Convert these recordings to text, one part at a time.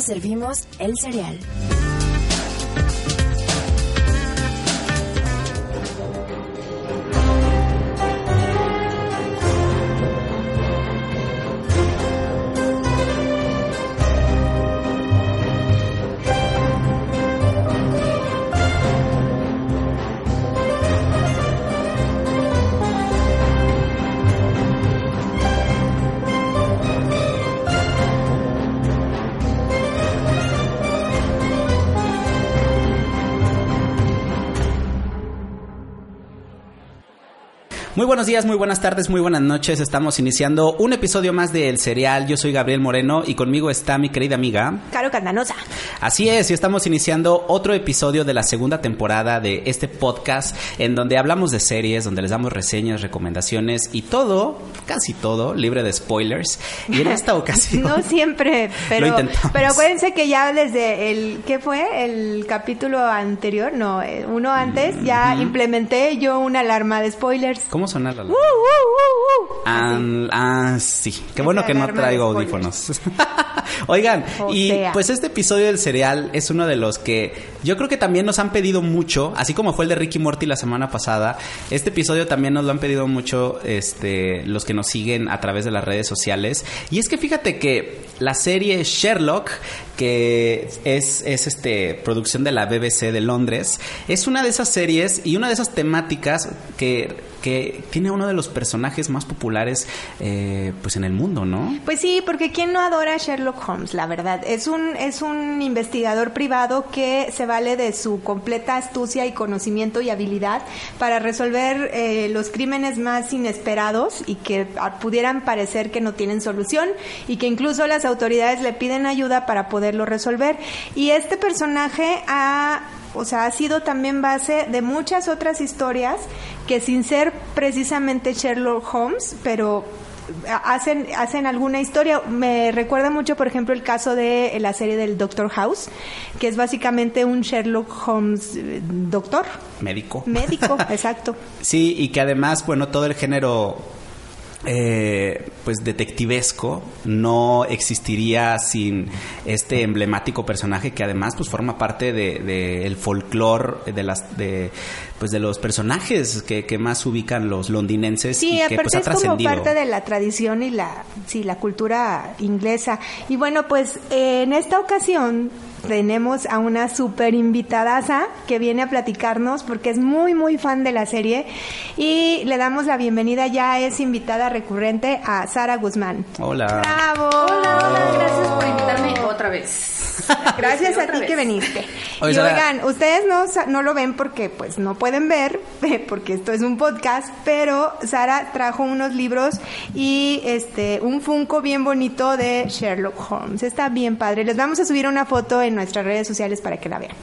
Servimos el cereal. Muy buenos días, muy buenas tardes, muy buenas noches. Estamos iniciando un episodio más de El Cereal. Yo soy Gabriel Moreno y conmigo está mi querida amiga. Caro Candanosa. Así es, y estamos iniciando otro episodio de la segunda temporada de este podcast en donde hablamos de series, donde les damos reseñas, recomendaciones y todo, casi todo, libre de spoilers. Y en esta ocasión... no siempre, pero, Lo intentamos. pero acuérdense que ya desde el, ¿qué fue? El capítulo anterior, no, eh, uno antes, ya implementé yo una alarma de spoilers. ¿Cómo sonar la ¡Uh, uh, uh, uh! Ah, ah, sí. Qué bueno que no alarma traigo audífonos. Oigan, O y sea. pues este episodio del cereal es uno de los que yo creo que también nos han pedido mucho, así como fue el de Ricky Morty la semana pasada. Este episodio también nos lo han pedido mucho este los que nos siguen a través de las redes sociales. Y es que fíjate que la serie Sherlock que es, es este producción de la BBC de Londres, es una de esas series y una de esas temáticas que, que tiene uno de los personajes más populares eh, pues en el mundo, ¿no? Pues sí, porque ¿quién no adora a Sherlock Holmes? La verdad, es un, es un investigador privado que se vale de su completa astucia y conocimiento y habilidad para resolver eh, los crímenes más inesperados y que pudieran parecer que no tienen solución y que incluso las autoridades le piden ayuda para poderlo resolver. Y este personaje ha o sea, ha sido también base de muchas otras historias que sin ser precisamente Sherlock Holmes, pero hacen hacen alguna historia. Me recuerda mucho, por ejemplo, el caso de la serie del Doctor House, que es básicamente un Sherlock Holmes eh, doctor, Médico. médico, exacto. Sí, y que además, bueno, todo el género eh, pues detectivesco no existiría sin este emblemático personaje que además pues forma parte de, de el folclore de las de pues de los personajes que, que más ubican los londinenses Sí, y que pues ha es como parte de la tradición y la, sí, la cultura inglesa. Y bueno, pues eh, en esta ocasión tenemos a una super invitadaza que viene a platicarnos porque es muy, muy fan de la serie y le damos la bienvenida, ya es invitada recurrente a Sara Guzmán. Hola. ¡Bravo! Hola, hola, gracias por invitarme otra vez. Gracias a ti vez. que viniste. Oye, y Sara. oigan, ustedes no, no lo ven porque pues no pueden ver, porque esto es un podcast, pero Sara trajo unos libros y este un Funko bien bonito de Sherlock Holmes. Está bien padre. Les vamos a subir una foto en nuestras redes sociales para que la vean.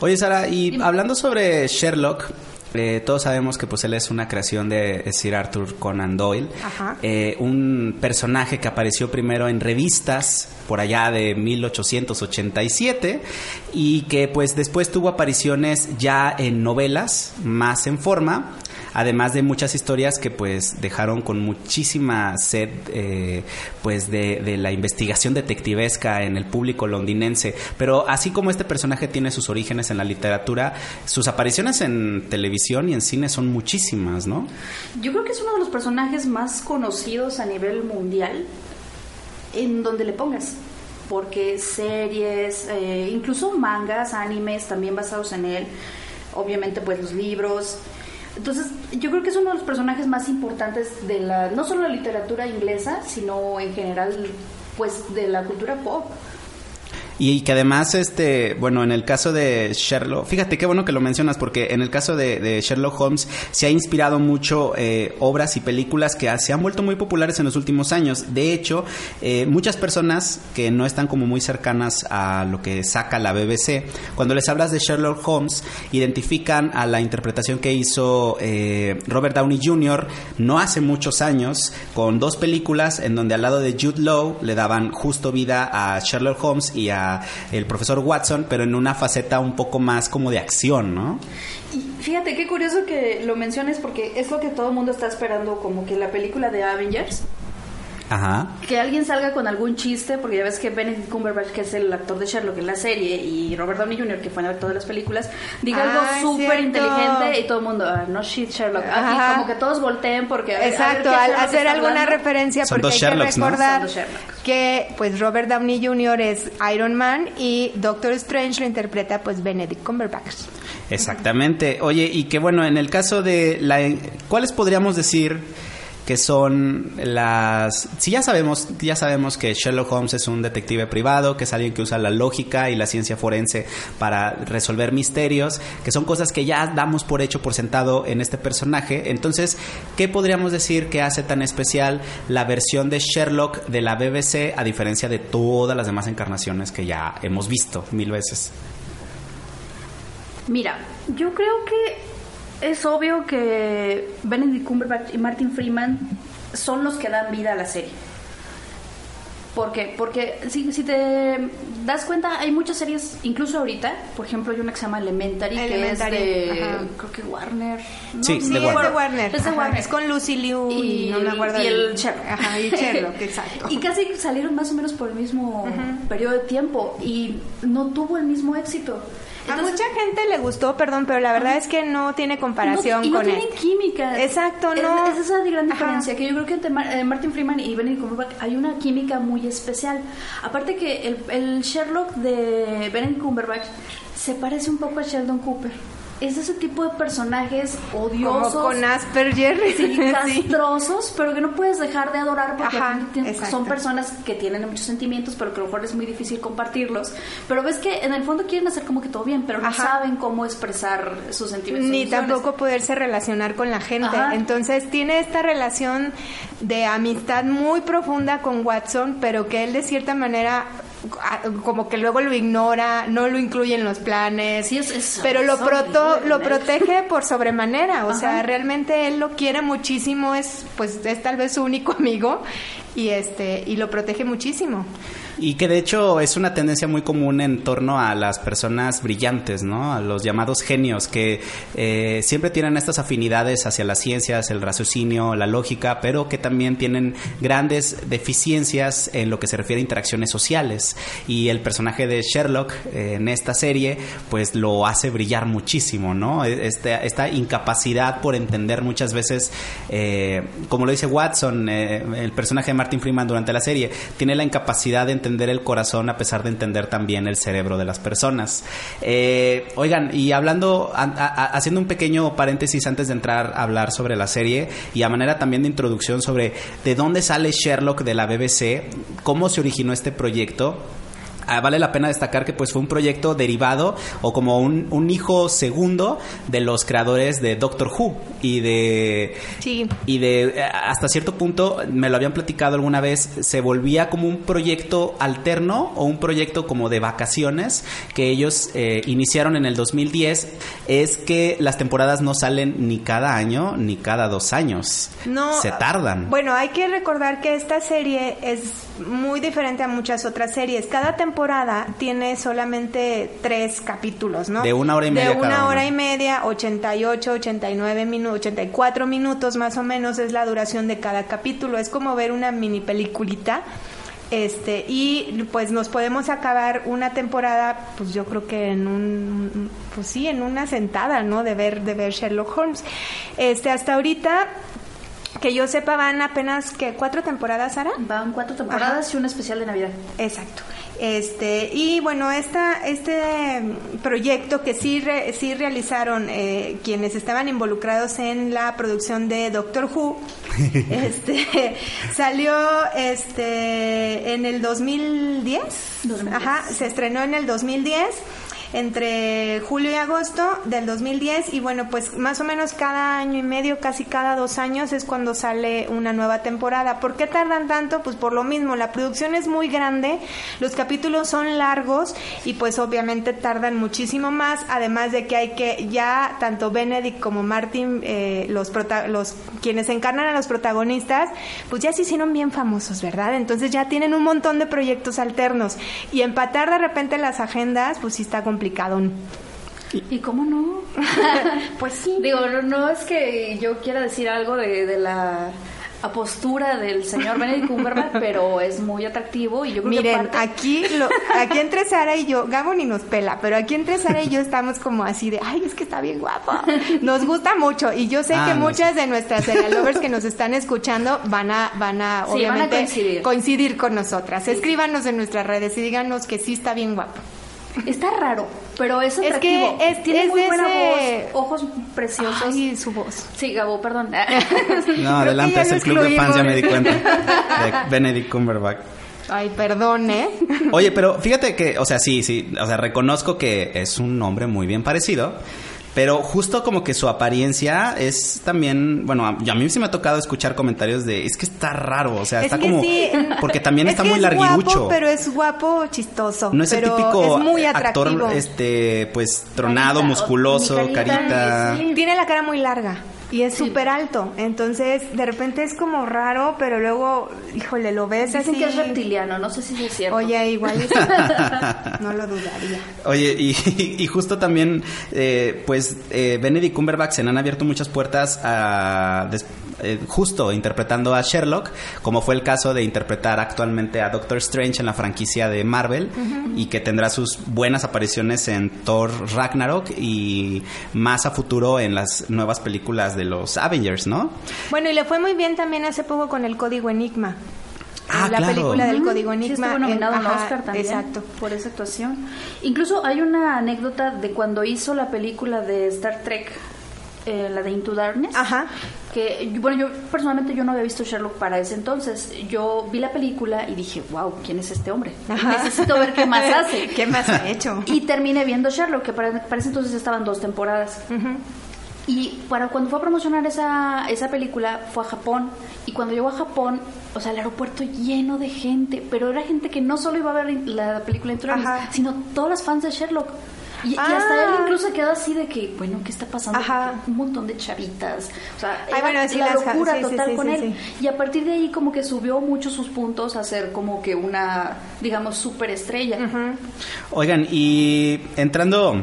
Oye, Sara, y hablando sobre Sherlock, eh, todos sabemos que pues él es una creación de Sir Arthur Conan Doyle, Ajá. Eh, un personaje que apareció primero en revistas por allá de 1887 y que pues después tuvo apariciones ya en novelas más en forma además de muchas historias que pues dejaron con muchísima sed eh, pues de, la investigación detectivesca en el público londinense pero así como este personaje tiene sus orígenes en la literatura sus apariciones en televisión y en cine son muchísimas no Yo creo que es uno de los personajes más conocidos a nivel mundial en donde le pongas. Porque series, eh, incluso mangas, animes también basados en él. Obviamente, pues los libros. Entonces, yo creo que es uno de los personajes más importantes de la, no solo la literatura inglesa, sino en general, pues de la cultura pop. Y que además, este, bueno, en el caso de Sherlock, fíjate qué bueno que lo mencionas, porque en el caso de, Sherlock Holmes se ha inspirado mucho eh, obras y películas que se han vuelto muy populares en los últimos años. De hecho, eh, muchas personas que no están como muy cercanas a lo que saca la BBC, cuando les hablas de Sherlock Holmes, identifican a la interpretación que hizo eh, Robert Downey Jr. no hace muchos años, con dos películas en donde al lado de Jude Law le daban justo vida a Sherlock Holmes y a el profesor Watson, pero en una faceta un poco más como de acción, ¿no? Y fíjate qué curioso que lo menciones porque es lo que todo el mundo está esperando como que la película de Avengers. Ajá. que alguien salga con algún chiste, porque ya ves que Benedict Cumberbatch, que es el actor de Sherlock en la serie, y Robert Downey Jr., que fue el actor de las películas, diga Ah, algo es súper inteligente y todo el mundo, ah, no shit, Sherlock. Aquí Ajá. como que todos volteen porque... a ver- a ver Exacto, al hacer alguna hablando. referencia, Son porque hay que recordar que pues Robert Downey Jr. es Iron Man y Doctor Strange lo interpreta pues Benedict Cumberbatch. Exactamente. Oye, y que bueno, en el caso de la... ¿Cuáles podríamos decir que son las... Si ya sabemos, ya sabemos que Sherlock Holmes es un detective privado, que es alguien que usa la lógica y la ciencia forense para resolver misterios, que son cosas que ya damos por hecho, por sentado en este personaje. Entonces, ¿qué podríamos decir que hace tan especial la versión de Sherlock de la BBC a diferencia de todas las demás encarnaciones que ya hemos visto mil veces? Mira, yo creo que es obvio que Benedict Cumberbatch y Martin Freeman son los que dan vida a la serie. ¿Por qué? Porque si, si te das cuenta, hay muchas series, incluso ahorita, por ejemplo, hay una que se llama Elementary, Elementary, que es de, ajá. creo que Warner. ¿no? Sí, Sí, de es Warner. de Warner. Es de Warner. Es con Lucy Liu y, y, no me acuerdo y el Sherlock. Ajá, y Sherlock, exacto. y casi salieron más o menos por el mismo periodo de tiempo y no tuvo el mismo éxito. A mucha gente le gustó, perdón, pero la verdad es que no tiene comparación no, y no con tienen él. química. Exacto, Es- no. Es, esa gran Ajá. diferencia, que yo creo que entre eh, Martin Freeman y Benedict Cumberbatch hay una química muy especial. Aparte que el, el Sherlock de Benedict Cumberbatch se parece un poco a Sheldon Cooper. Es ese tipo de personajes Como odiosos. con Asperger. Sí, Sí. castrosos, pero que no puedes dejar de adorar porque Ajá, son personas que tienen muchos sentimientos, pero que a lo mejor es muy difícil compartirlos. Pero ves que en el fondo quieren hacer como que todo bien, pero no Ajá. saben cómo expresar sus sentimientos. Ni tampoco poderse relacionar con la gente. Ajá. Entonces tiene esta relación de amistad muy profunda con Watson, pero que él de cierta manera como que luego lo ignora, no lo incluye en los planes, Sí, es- es- pero lo, proto- lo protege por sobremanera, o Ajá. sea, realmente él lo quiere muchísimo, es pues es tal vez su único amigo y este y lo protege muchísimo. Y que de hecho es una tendencia muy común en torno a las personas brillantes, ¿no? A los llamados genios, que eh, siempre tienen estas afinidades hacia las ciencias, el raciocinio, la lógica, pero que también tienen grandes deficiencias en lo que se refiere a interacciones sociales. Y el personaje de Sherlock eh, en esta serie, pues lo hace brillar muchísimo, ¿no? Esta, esta incapacidad por entender muchas veces, eh, como lo dice Watson, eh, el personaje de Martin Freeman durante la serie, tiene la incapacidad de entender el corazón a pesar de entender también el cerebro de las personas. Eh, oigan, y hablando, a- haciendo un pequeño paréntesis antes de entrar a hablar sobre la serie y a manera también de introducción sobre de dónde sale Sherlock de la BBC, cómo se originó este proyecto. Ah, vale la pena destacar que pues fue un proyecto derivado o como un, un hijo segundo de los creadores de Doctor Who y de Sí. y de eh, hasta cierto punto me lo habían platicado alguna vez se volvía como un proyecto alterno o un proyecto como de vacaciones que ellos eh, iniciaron en el 2010 es que las temporadas no salen ni cada año ni cada dos años No, se tardan Bueno, hay que recordar que esta serie es muy diferente a muchas otras series. Cada temporada tiene solamente tres capítulos, ¿no? De una hora y media De cada una uno. hora y media, 88, 89 minutos, 84 minutos más o menos es la duración de cada capítulo. Es como ver una mini peliculita. Este, y pues nos podemos acabar una temporada, pues yo creo que en un, pues sí, en una sentada, ¿no? De ver, de ver Sherlock Holmes. Este, hasta ahorita, que yo sepa, van apenas que cuatro temporadas, Sara. Van cuatro temporadas y un especial de Navidad. Exacto. Este, y bueno, esta, este proyecto que sí, re- sí realizaron eh, quienes estaban involucrados en la producción de Doctor Who, este, salió este, en el 2010. 2010. Ajá, se estrenó en el 2010 entre julio y agosto del 2010 y bueno pues más o menos cada año y medio casi cada dos años es cuando sale una nueva temporada. ¿por qué tardan tanto? pues por lo mismo la producción es muy grande los capítulos son largos y pues obviamente tardan muchísimo más además de que hay que ya tanto Benedict como Martin eh, los prota- los quienes encarnan a los protagonistas pues ya se hicieron bien famosos verdad entonces ya tienen un montón de proyectos alternos y empatar de repente las agendas pues sí está complicado ¿Y cómo no? pues sí Digo, no, no es que yo quiera decir algo de, de la postura del señor Benedict Cumberbatch, pero es muy atractivo y yo creo Miren, que aquí, lo, aquí entre Sara y yo, Gabo ni nos pela, pero aquí entre Sara y yo estamos como así de, ay, es que está bien guapo. Nos gusta mucho y yo sé Ah, que no, muchas de nuestras serial lovers que nos están escuchando van a, van a, Sí, van a obviamente, coincidir. coincidir con nosotras. Escríbanos en nuestras redes y díganos que sí está bien guapo. Está raro, pero es Es que atractivo. es- Tiene es muy buena ese- voz, ojos preciosos. Ay, su voz. Sí, Gabo, perdón. No, adelante, es el club de fans, ya me di cuenta. De Benedict Cumberbatch. Ay, perdón, ¿eh? Oye, pero fíjate que, o sea, sí, sí, o sea, reconozco que es un nombre muy bien parecido, pero justo como que su apariencia es también, bueno, a, a mí sí me ha tocado escuchar comentarios de, es que está raro, o sea, Es está que como, sí, porque también es está que muy es larguirucho. Guapo, pero es guapo chistoso. no es el típico es muy actor, este, pues, tronado, Carita, musculoso, carita. sí. Tiene la cara muy larga y es súper alto. Entonces, de repente es como raro, pero luego, híjole, lo ves Dicen así. que es reptiliano, no sé si es cierto. Oye, igual es- no lo dudaría. Oye, y, y justo también, eh, pues, eh, Benedict Cumberbatch se han abierto muchas puertas a, des- eh, justo interpretando a Sherlock, como fue el caso de interpretar actualmente a Doctor Strange en la franquicia de Marvel y que tendrá sus buenas apariciones en Thor Ragnarok y más a futuro en las nuevas películas de los Avengers, ¿no? Bueno, y le fue muy bien también hace poco con el Código Enigma. Ah, la claro. película del Código Sí, Enigma. estuvo nominado en- ajá, Oscar también Exacto. por esa actuación. Incluso hay una anécdota de cuando hizo la película de Star Trek, eh, la de Into Darkness. Ajá. Que, bueno, yo personalmente yo no había visto Sherlock para ese entonces. Yo vi la película y dije, wow, ¿quién es este hombre? Ajá. Necesito ver qué más hace. ¿Qué más ha hecho? Y terminé viendo Sherlock, que para, para ese entonces estaban dos temporadas. Y para cuando fue a promocionar esa, esa película fue a Japón. Y cuando llegó a Japón, o sea, el aeropuerto lleno de gente. Pero era gente que no solo iba a ver la película Ajá. sino todos los fans de Sherlock. Y, y Ah. hasta él incluso quedó así de que, bueno, ¿qué está pasando? Un montón de chavitas. O sea, Ay, era bueno, sí, la locura sí, total sí, con sí, él. sí. Y a partir de ahí como que subió mucho sus puntos a ser como que una, digamos, superestrella. Oigan, y entrando,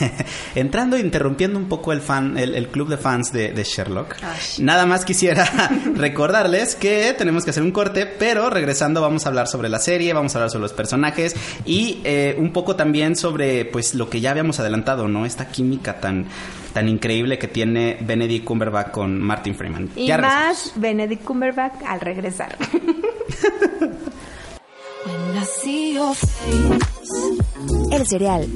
entrando, interrumpiendo un poco el fan, el, el club de fans de, de Sherlock, nada más quisiera recordarles que tenemos que hacer un corte, pero regresando vamos a hablar sobre la serie, vamos a hablar sobre los personajes y eh, un poco también sobre, pues, lo que ya habíamos adelantado, ¿no? Esta química tan, tan increíble que tiene Benedict Cumberbatch con Martin Freeman. Y Ya más Benedict Cumberbatch al regresar. El cereal.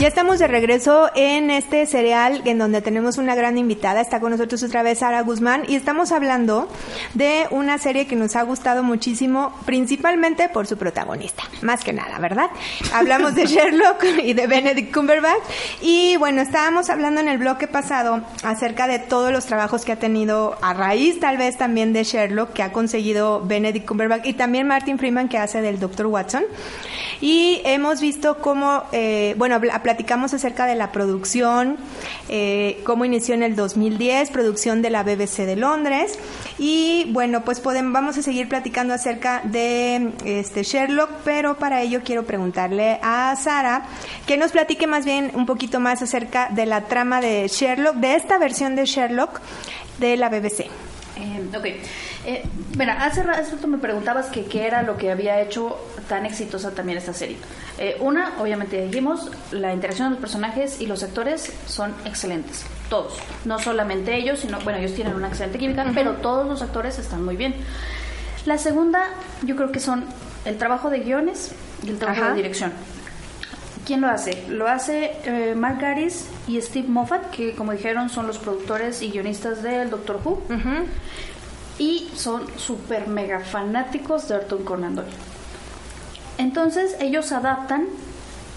Ya estamos de regreso en este cereal en donde tenemos una gran invitada. Está con nosotros otra vez Sara Guzmán y estamos hablando de una serie que nos ha gustado muchísimo, principalmente por su protagonista. Más que nada, ¿verdad? Hablamos de Sherlock y de Benedict Cumberbatch. Y bueno, estábamos hablando en el bloque pasado acerca de todos los trabajos que ha tenido a raíz tal vez también de Sherlock que ha conseguido Benedict Cumberbatch y también Martin Freeman que hace del Dr. Watson. Y hemos visto cómo, eh, bueno, habla- platicamos acerca de la producción, eh, cómo inició en el 2010, producción de la BBC de Londres. Y bueno, pues podemos, vamos a seguir platicando acerca de este Sherlock, pero para ello quiero preguntarle a Sara que nos platique más bien un poquito más acerca de la trama de Sherlock, de esta versión de Sherlock de la BBC. Eh, ok. Eh, bueno, hace, ra- hace rato me preguntabas que qué era lo que había hecho tan exitosa también esta serie. Eh, una, obviamente dijimos, la interacción de los personajes y los actores son excelentes. Todos. No solamente ellos, sino, bueno, ellos tienen una excelente química, pero todos los actores están muy bien. La segunda, yo creo que son el trabajo de guiones y el trabajo Ajá. de dirección. ¿Quién lo hace? Lo hace eh, Mark Gatiss y Steve Moffat, que como dijeron son los productores y guionistas del Doctor Who. Y son súper mega fanáticos de Arthur Conan Doyle. Entonces ellos adaptan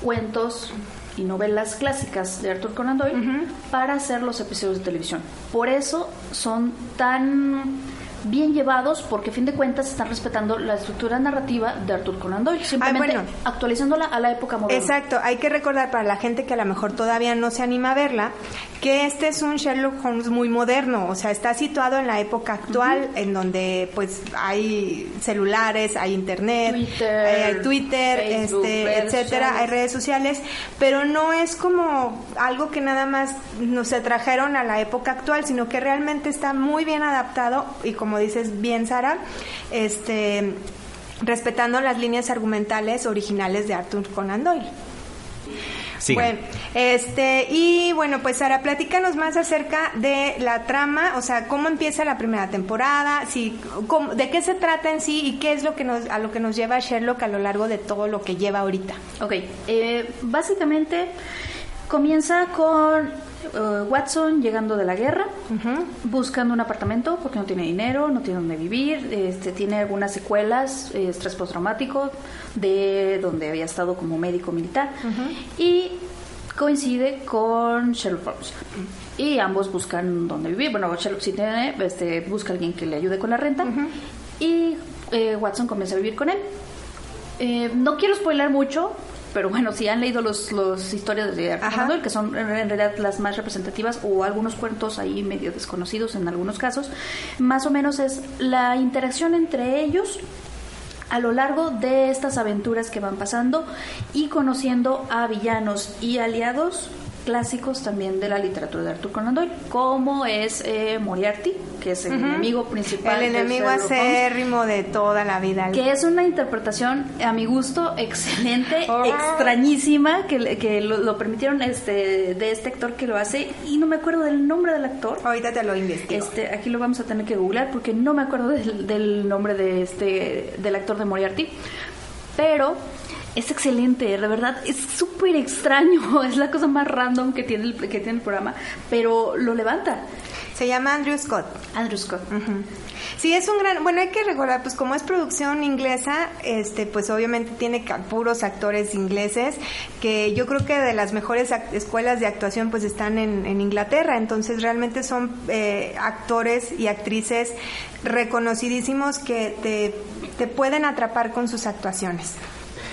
cuentos y novelas clásicas de Arthur Conan Doyle para hacer los episodios de televisión. Por eso son tan bien llevados porque a fin de cuentas están respetando la estructura narrativa de Arthur Conan Doyle, simplemente bueno. actualizándola a la época moderna. Exacto, hay que recordar para la gente que a lo mejor todavía no se anima a verla, que este es un Sherlock Holmes muy moderno, o sea, está situado en la época actual, en donde pues hay celulares, hay internet, Twitter, hay, Twitter, Facebook, este, etcétera, sociales. hay redes sociales, pero no es como algo que nada más nos se trajeron a la época actual, sino que realmente está muy bien adaptado y como dices bien Sara, este respetando las líneas argumentales originales de Arthur Conan Doyle. Sigan. Bueno, este, y bueno, pues Sara, platícanos más acerca de la trama, o sea, cómo empieza la primera temporada, si, cómo- de qué se trata en sí y qué es lo que nos, a lo que nos lleva Sherlock a lo largo de todo lo que lleva ahorita. Ok, eh, básicamente comienza con eh, Watson llegando de la guerra, buscando un apartamento porque no tiene dinero, no tiene donde vivir, este, tiene algunas secuelas, eh, estrés postraumático de donde había estado como médico militar y coincide con Sherlock Holmes. Y ambos buscan dónde vivir. Bueno, Sherlock sí tiene, este, busca a alguien que le ayude con la renta. Y eh, Watson comienza a vivir con él. Eh, no quiero spoiler mucho, pero bueno, si han leído los, los historias de Arthur Doyle, que son en realidad las más representativas, o algunos cuentos ahí medio desconocidos en algunos casos, más o menos es la interacción entre ellos a lo largo de estas aventuras que van pasando y conociendo a villanos y aliados clásicos también de la literatura de Arthur Conan Doyle, como es eh, Moriarty, que es el enemigo principal. El de enemigo Holmes, acérrimo de toda la vida. que es una interpretación a mi gusto excelente, Oh. extrañísima, que, que lo, lo permitieron este de este actor que lo hace y no me acuerdo del nombre del actor. Ahorita te lo investigo. Este, aquí lo vamos a tener que googlear porque no me acuerdo del, del nombre de este del actor de Moriarty, pero es excelente, de verdad, es súper extraño, es la cosa más random que tiene el, que tiene el programa, pero lo levanta. Se llama Andrew Scott. Andrew Scott. Sí, es un gran, bueno, hay que recordar, pues como es producción inglesa, este, pues obviamente tiene puros actores ingleses, que yo creo que de las mejores escuelas de actuación pues están en, en Inglaterra, entonces realmente son eh, actores y actrices reconocidísimos que te, te pueden atrapar con sus actuaciones.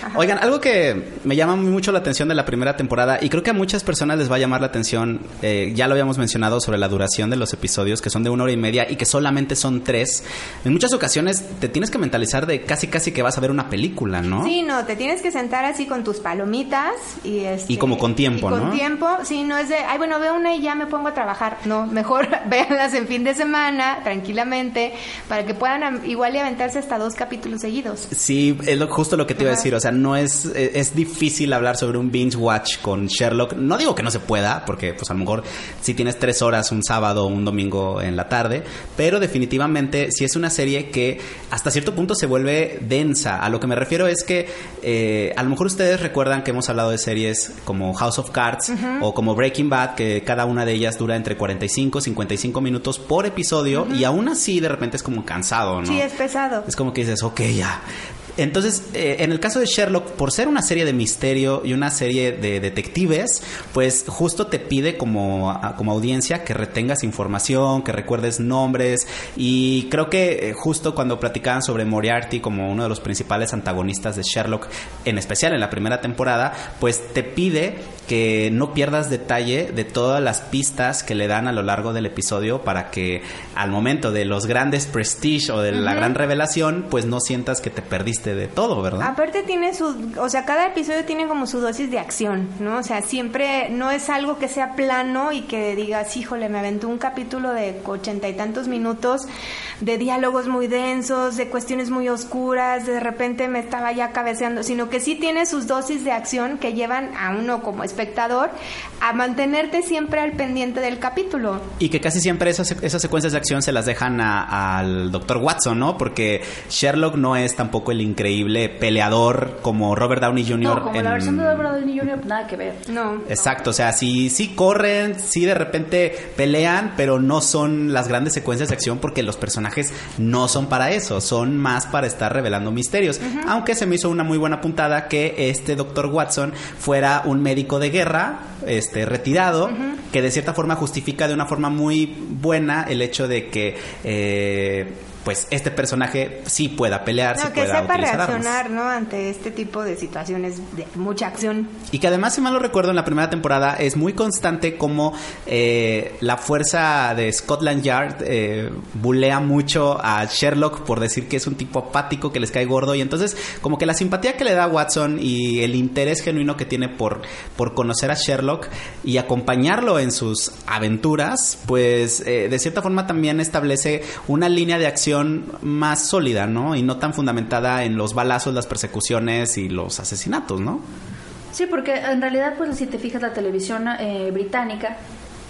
Ajá. Oigan, algo que me llama mucho la atención de la primera temporada y creo que a muchas personas les va a llamar la atención, eh, ya lo habíamos mencionado sobre la duración de los episodios, que son de una hora y media y que solamente son tres. En muchas ocasiones te tienes que mentalizar de casi casi que vas a ver una película, ¿no? Sí, no, te tienes que sentar así con tus palomitas y este, Y como con tiempo, y con ¿no? tiempo, sí, no es de, ay, bueno, veo una y ya me pongo a trabajar. No, mejor véanlas en fin de semana, tranquilamente, para que puedan igual y aventarse hasta dos capítulos seguidos. Sí, es lo- justo lo que te iba a decir. O sea, no es, es, es difícil hablar sobre un binge watch con Sherlock. No digo que no se pueda, porque pues a lo mejor si tienes tres horas un sábado o un domingo en la tarde, pero definitivamente si es una serie que hasta cierto punto se vuelve densa. A lo que me refiero es que eh, a lo mejor ustedes recuerdan que hemos hablado de series como House of Cards o como Breaking Bad, que cada una de ellas dura entre 45 y 55 minutos por episodio y aún así de repente es como cansado, ¿no? Sí, es pesado. Es como que dices, ok, ya. Entonces, eh, en el caso de Sherlock, por ser una serie de misterio y una serie de detectives, pues justo te pide como, como audiencia que retengas información, que recuerdes nombres. Y creo que eh, justo cuando platicaban sobre Moriarty como uno de los principales antagonistas de Sherlock, en especial en la primera temporada, pues te pide que no pierdas detalle de todas las pistas que le dan a lo largo del episodio para que al momento de los grandes prestige o de la gran revelación, pues no sientas que te perdiste de todo, ¿verdad? Aparte tiene su, o sea, cada episodio tiene como su dosis de acción, ¿no? O sea, siempre no es algo que sea plano y que digas, híjole, me aventó un capítulo de ochenta y tantos minutos de diálogos muy densos, de cuestiones muy oscuras, de repente me estaba ya cabeceando, sino que sí tiene sus dosis de acción que llevan a uno como espectador a mantenerte siempre al pendiente del capítulo. Y que casi siempre esas, esas secuencias de acción se las dejan a- al doctor Watson, ¿no? Porque Sherlock no es tampoco el increíble peleador como Robert Downey Jr. No, como la en- versión de Robert Downey Jr., nada que ver. No. Exacto, o sea, sí, sí corren, sí de repente pelean, pero no son las grandes secuencias de acción porque los personajes no son para eso, son más para estar revelando misterios. Aunque se me hizo una muy buena puntada que este doctor Watson fuera un médico de guerra, este retirado, que de cierta forma justifica de una forma muy buena el hecho de que eh, pues este personaje sí pueda pelear, sí No, que pueda sepa armas. reaccionar, ¿no? Ante este tipo de situaciones de mucha acción. Y que además, si mal lo recuerdo, en la primera temporada es muy constante como eh, la fuerza de Scotland Yard eh, bulea mucho a Sherlock por decir que es un tipo apático, que les cae gordo. Y entonces, como que la simpatía que le da a Watson y el interés genuino que tiene por, por conocer a Sherlock y acompañarlo en sus aventuras, pues eh, de cierta forma también establece una línea de acción más sólida, ¿no? Y no tan fundamentada en los balazos, las persecuciones y los asesinatos, ¿no? Sí, porque en realidad, pues si te fijas, la televisión eh, británica,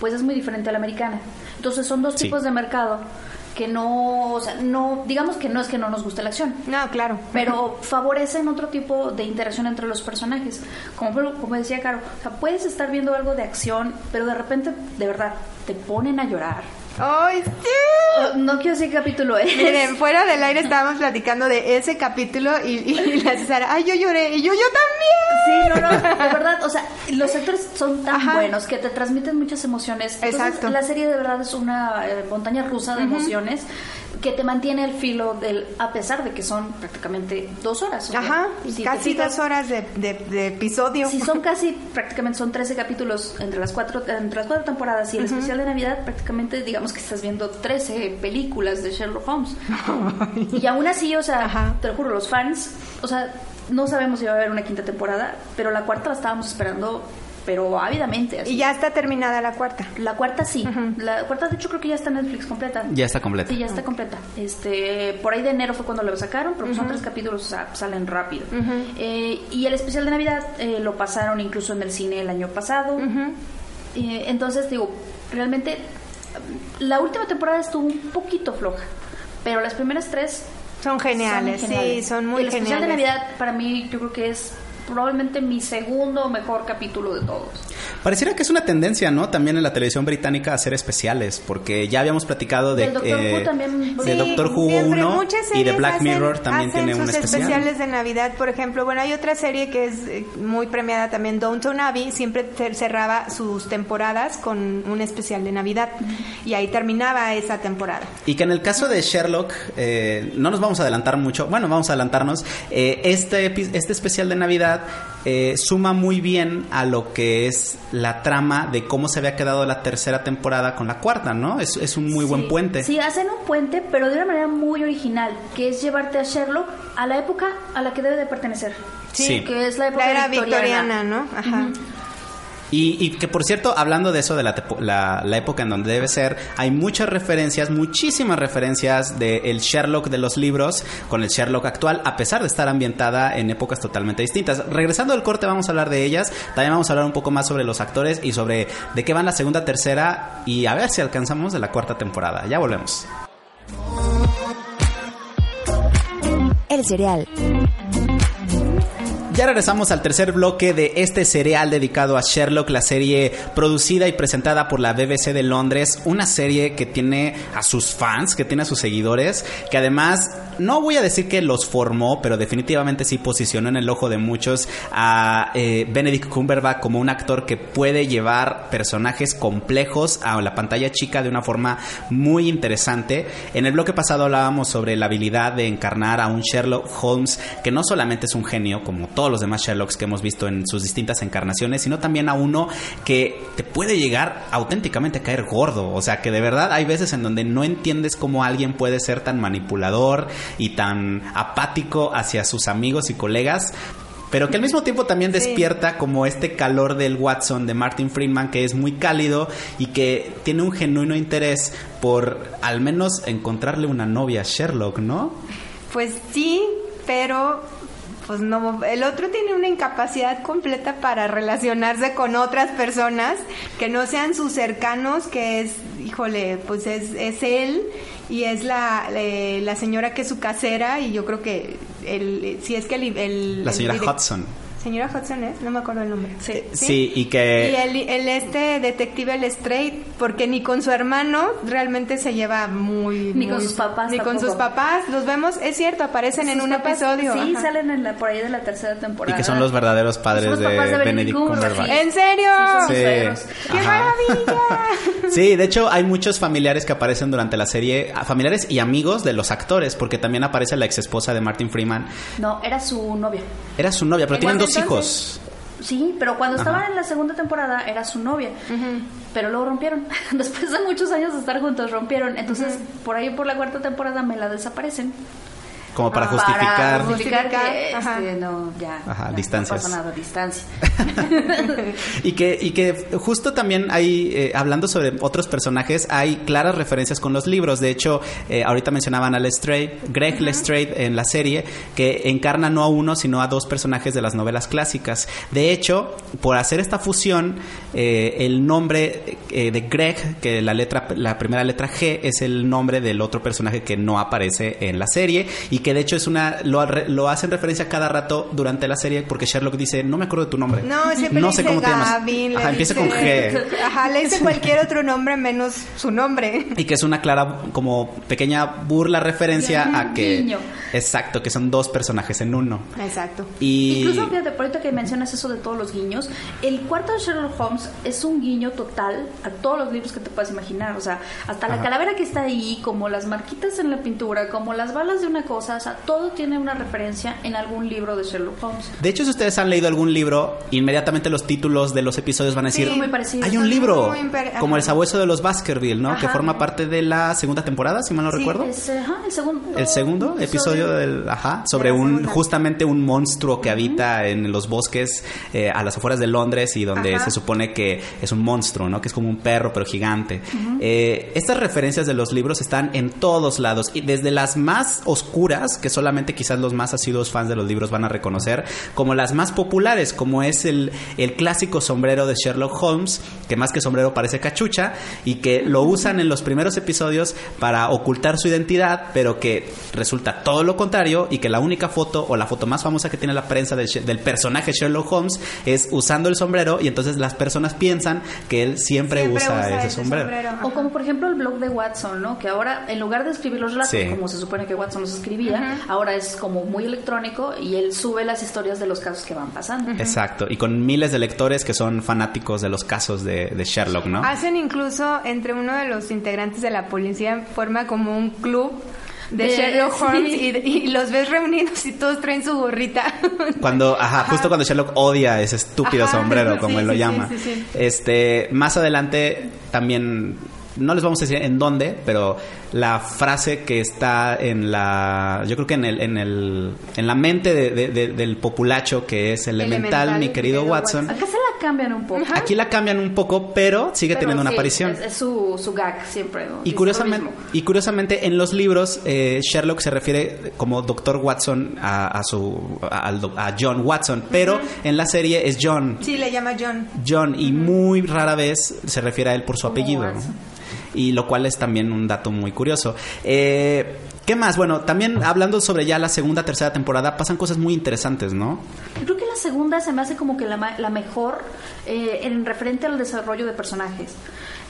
pues es muy diferente a la americana. Entonces son dos Sí. tipos de mercado que no, o sea, no, digamos que no es que no nos guste la acción, No, claro. pero favorecen otro tipo de interacción entre los personajes. Como, como decía Caro, o sea, puedes estar viendo algo de acción, pero de repente, de verdad, te ponen a llorar. ¡Ay, sí! Oh, no quiero decir qué capítulo es. Miren, fuera del aire estábamos platicando de ese capítulo y, y la César, ¡ay, yo lloré! Y yo, yo Sí, también. no, no, de verdad, o sea, los actores son tan Ajá. buenos que te transmiten muchas emociones. Entonces, Exacto. La serie de verdad es una eh, montaña rusa de emociones que te mantiene al filo del, a pesar de que son prácticamente dos horas. Ajá, si casi fijas, dos horas de, de- de episodio. Si son casi, prácticamente son 13 capítulos entre las cuatro, entre las cuatro temporadas y el especial de Navidad, prácticamente digamos que estás viendo 13 películas de Sherlock Holmes. y aún así, o sea, Ajá. te lo juro, los fans, o sea, no sabemos si va a haber una quinta temporada, pero la cuarta la estábamos esperando, pero ávidamente. así. Y ya está terminada la cuarta. La cuarta sí. La cuarta, de hecho, creo que ya está en Netflix completa. Ya está completa. Sí, ya está completa. Este, por ahí de enero fue cuando lo sacaron, pero son tres capítulos, o sea, salen rápido. Eh, y el especial de Navidad eh, lo pasaron incluso en el cine el año pasado. Eh, entonces, digo, realmente la última temporada estuvo un poquito floja, pero las primeras tres Son geniales, son sí, son muy el especial geniales. de Navidad para mí yo creo que es probablemente mi segundo mejor capítulo de todos. Pareciera que es una tendencia, ¿no? También en la televisión británica hacer especiales, porque ya habíamos platicado de, Del Doctor Who también. de Sí, Doctor Who siempre, 1 muchas y de Black hacen- Mirror también tiene un sus especial. especiales de Navidad, por ejemplo. Bueno, hay otra serie que es eh, muy premiada también, Downton Abbey, siempre cer- cerraba sus temporadas con un especial de Navidad y ahí terminaba esa temporada. Y que en el caso de Sherlock, eh, no nos vamos a adelantar mucho, bueno, vamos a adelantarnos, eh, este, este especial de Navidad eh, suma muy bien a lo que es la trama de cómo se había quedado la tercera temporada con la cuarta, ¿no? Es, es un muy buen Sí, puente. Sí, hacen un puente, pero de una manera muy original, que es llevarte a Sherlock a la época a la que debe de pertenecer. Sí. Que es la época La era victoriana. victoriana, ¿no? Ajá. Y, que por cierto, hablando de eso, de la, la, época en donde debe ser, hay muchas referencias, muchísimas referencias del Sherlock de los libros con el Sherlock actual, a pesar de estar ambientada en épocas totalmente distintas. Regresando al corte vamos a hablar de ellas, también vamos a hablar un poco más sobre los actores y sobre de qué van la segunda, tercera y a ver si alcanzamos de la cuarta temporada. Ya volvemos. El cereal. Ya regresamos al tercer bloque de este serial dedicado a Sherlock, la serie producida y presentada por la BBC de Londres, una serie que tiene a sus fans, que tiene a sus seguidores, que además no voy a decir que los formó, pero definitivamente sí posicionó en el ojo de muchos a eh, Benedict Cumberbatch como un actor que puede llevar personajes complejos a la pantalla chica de una forma muy interesante. En el bloque pasado hablábamos sobre la habilidad de encarnar a un Sherlock Holmes que no solamente es un genio como todos los demás Sherlocks que hemos visto en sus distintas encarnaciones, sino también a uno que te puede llegar auténticamente a caer gordo. O sea, que de verdad hay veces en donde no entiendes cómo alguien puede ser tan manipulador y tan apático hacia sus amigos y colegas. Pero que al mismo tiempo también despierta como este calor del Watson de Martin Friedman, que es muy cálido y que tiene un genuino interés por al menos encontrarle una novia a Sherlock, ¿no? Pues sí, pero pues no, el otro tiene una incapacidad completa para relacionarse con otras personas que no sean sus cercanos, que es, híjole, pues es, es él y es la, eh, la señora que es su casera y yo creo que el, si es que el, el- La señora Hudson. Señora Hudson es, no me acuerdo el nombre. Sí. Sí, y que... Y el, el este detective, el Straight, porque ni con su hermano realmente se lleva muy... Ni con sus papás Ni con sus papás, los vemos, es cierto, aparecen en un papás, episodio. Sí, ajá. salen en la, por ahí de la tercera Y temporada. que son los verdaderos padres los de, papás de Benedict Cumberbatch. ¿En serio? Sí. ¡Qué Ajá. maravilla! Sí, de hecho hay muchos familiares que aparecen durante la serie, a- familiares y amigos de los actores, porque también aparece la ex esposa de Martin Freeman. No, era su novia. Era su novia, pero ¿En tienen dos hijos. Sí, pero cuando Ajá. estaban en la segunda temporada era su novia. Pero luego rompieron. Después de muchos años de estar juntos, rompieron. Entonces, por ahí por la cuarta temporada me la desaparecen. Como para Ah, justificar. Para justificar que ajá. este, no, ya, Ajá, ya, distancias. No pasa nada, distancia. Y que, y que justo también hay, eh, hablando sobre otros personajes, hay claras referencias con los libros. De hecho, eh, ahorita mencionaban a Lestrade, Greg Lestrade en la serie, que encarna no a uno, sino a dos personajes de las novelas clásicas. De hecho, por hacer esta fusión, eh, el nombre eh, de Greg, que la letra, la primera letra G, es el nombre del otro personaje que no aparece en la serie y que de hecho es una, lo, re- lo hacen referencia cada rato durante la serie porque Sherlock dice, no me acuerdo de tu nombre. No, siempre no le sé dice cómo te llamas. Gavin, le Ajá, empieza con dice- G. Ajá, le dice cualquier otro nombre menos su nombre. Y que es una clara, como pequeña burla referencia a que. Guiño. Exacto, que son dos personajes en uno. Exacto. Y. Incluso, fíjate, por ahorita que mencionas eso de todos los guiños, el cuarto de Sherlock Holmes es un guiño total a todos los libros que te puedas imaginar. O sea, hasta la Ajá. calavera que está ahí, como las marquitas en la pintura, como las balas de una cosa, o sea, todo tiene una referencia en algún libro de Sherlock Holmes. De hecho, si ustedes han leído algún libro, inmediatamente los títulos de los episodios van a decir: Sí, muy parecido. Hay un libro, como El sabueso de los Baskerville, ¿no? Que forma parte de la segunda temporada, si mal no Sí, recuerdo. Es, ajá, el segundo, El segundo episodio del, ajá, sobre un segunda. justamente un monstruo que habita en los bosques eh, a las afueras de Londres y donde Ajá. se supone que es un monstruo, ¿no? Que es como un perro pero gigante. Eh, estas referencias de los libros están en todos lados y desde las más oscuras que solamente quizás los más asiduos fans de los libros van a reconocer, como las más populares, como es el, el clásico sombrero de Sherlock Holmes, que más que sombrero parece cachucha y que lo usan en los primeros episodios para ocultar su identidad, pero que resulta todo lo contrario y que la única foto o la foto más famosa que tiene la prensa del, personaje Sherlock Holmes es usando el sombrero y entonces las personas piensan que él siempre, Siempre usa, usa ese, ese sombrero. sombrero. O como por ejemplo el blog de Watson, ¿no? Que ahora en lugar de escribir los relatos Sí. como se supone que Watson los escribía, ahora es como muy electrónico y él sube las historias de los casos que van pasando. Exacto, y con miles de lectores que son fanáticos de los casos de, de Sherlock, ¿no? Hacen incluso entre uno de los integrantes de la policía forma como un club de, De- Sherlock sí. Holmes y, y los ves reunidos y todos traen su gorrita. Cuando, ajá, justo cuando Sherlock odia ese estúpido Ajá, sombrero, como sí, él lo sí, llama. sí, sí, sí. Este, más adelante también no les vamos a decir en dónde, pero la frase que está en la, yo creo que en el, en el, en la mente de- de- de- del populacho que es elemental, Elemental, mi querido querido Watson. Acá se la cambian un poco. Aquí la cambian un poco, pero sigue Pero teniendo una aparición. Es, es su, su gag siempre. ¿no? Y curiosamente, y curiosamente en los libros eh, Sherlock se refiere como Doctor Watson a, a su a, a John Watson, pero en la serie es John. Sí, le llama John. John y muy rara vez se refiere a él por su apellido, ¿no? Y lo cual es también un dato muy curioso. Eh, ¿Qué más? Bueno, también hablando sobre ya la segunda, tercera temporada, pasan cosas muy interesantes, ¿no? Creo que la segunda se me hace como que la, la mejor eh, en referente al desarrollo de personajes.